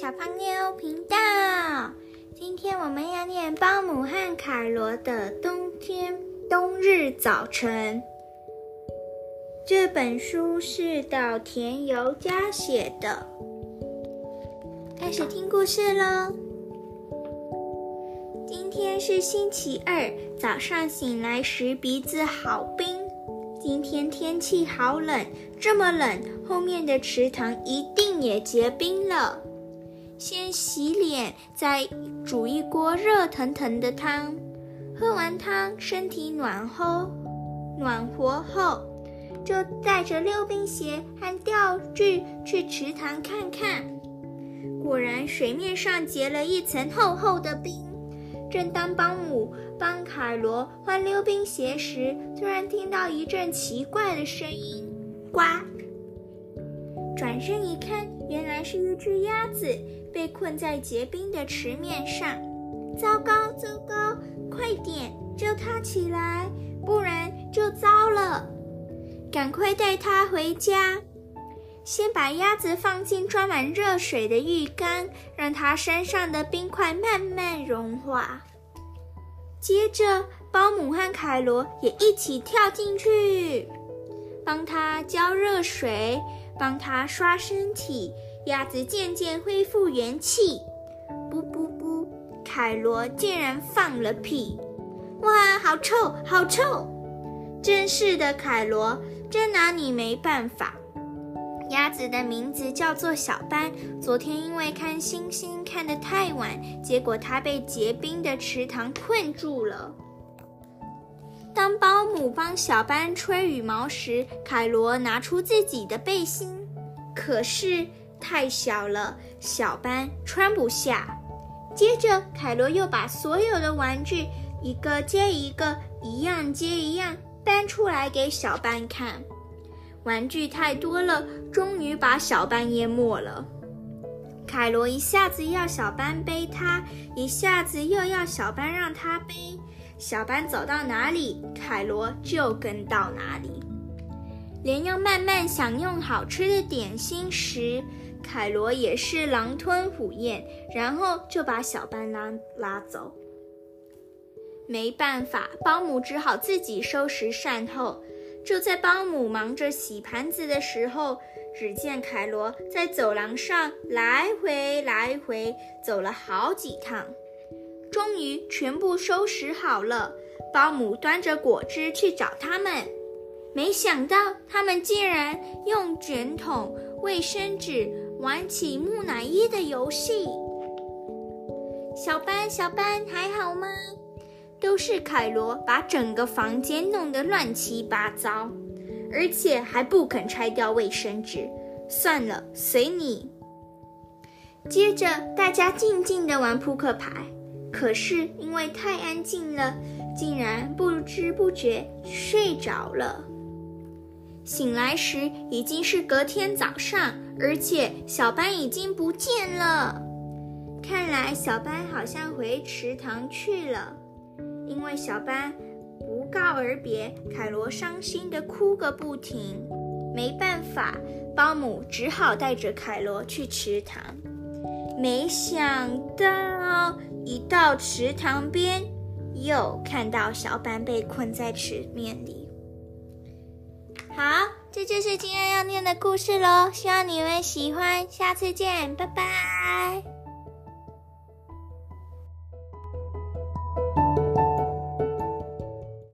小胖妞频道。今天我们要念保姆和凯罗的《冬天冬日早晨》。这本书是岛田由佳写的。开始听故事喽。今天是星期二，早上醒来时鼻子好冰。今天天气好冷，这么冷，后面的池塘一定也结冰了。先洗脸，再煮一锅热腾腾的汤。喝完汤，身体暖和，暖和后，就带着溜冰鞋和钓具去池塘看看。果然，水面上结了一层厚厚的冰。正当邦姆帮凯罗换溜冰鞋时，突然听到一阵奇怪的声音：“呱！”转身一看，原来是一只鸭子被困在结冰的池面上。糟糕，糟糕！快点救它起来，不然就糟了！赶快带它回家。先把鸭子放进装满热水的浴缸，让它身上的冰块慢慢融化。接着，保姆和凯罗也一起跳进去，帮它浇热水，帮它刷身体。鸭子渐渐恢复元气。不不不，凯罗竟然放了屁！哇，好臭，好臭！真是的，凯罗，真拿你没办法。鸭子的名字叫做小班。昨天因为看星星看得太晚，结果它被结冰的池塘困住了。当保姆帮小班吹羽毛时，凯罗拿出自己的背心，可是太小了，小班穿不下。接着，凯罗又把所有的玩具一个接一个，一样接一样搬出来给小班看。玩具太多了，终于把小班淹没了。凯罗一下子要小班背他，一下子又要小班让他背。小班走到哪里，凯罗就跟到哪里。连要慢慢享用好吃的点心时，凯罗也是狼吞虎咽，然后就把小班拉拉走。没办法，保姆只好自己收拾善后。就在保姆忙着洗盘子的时候，只见凯罗在走廊上来回来回走了好几趟，终于全部收拾好了。保姆端着果汁去找他们，没想到他们竟然用卷筒、卫生纸玩起木乃伊的游戏。小班，小班，还好吗？都是凯罗把整个房间弄得乱七八糟，而且还不肯拆掉卫生纸。算了，随你。接着，大家静静地玩扑克牌，可是因为太安静了，竟然不知不觉睡着了。醒来时已经是隔天早上，而且小班已经不见了。看来小班好像回池塘去了。因为小班不告而别，凯罗伤心的哭个不停。没办法，保姆只好带着凯罗去池塘。没想到，一到池塘边，又看到小班被困在池面里。好，这就是今天要念的故事喽，希望你们喜欢。下次见，拜拜。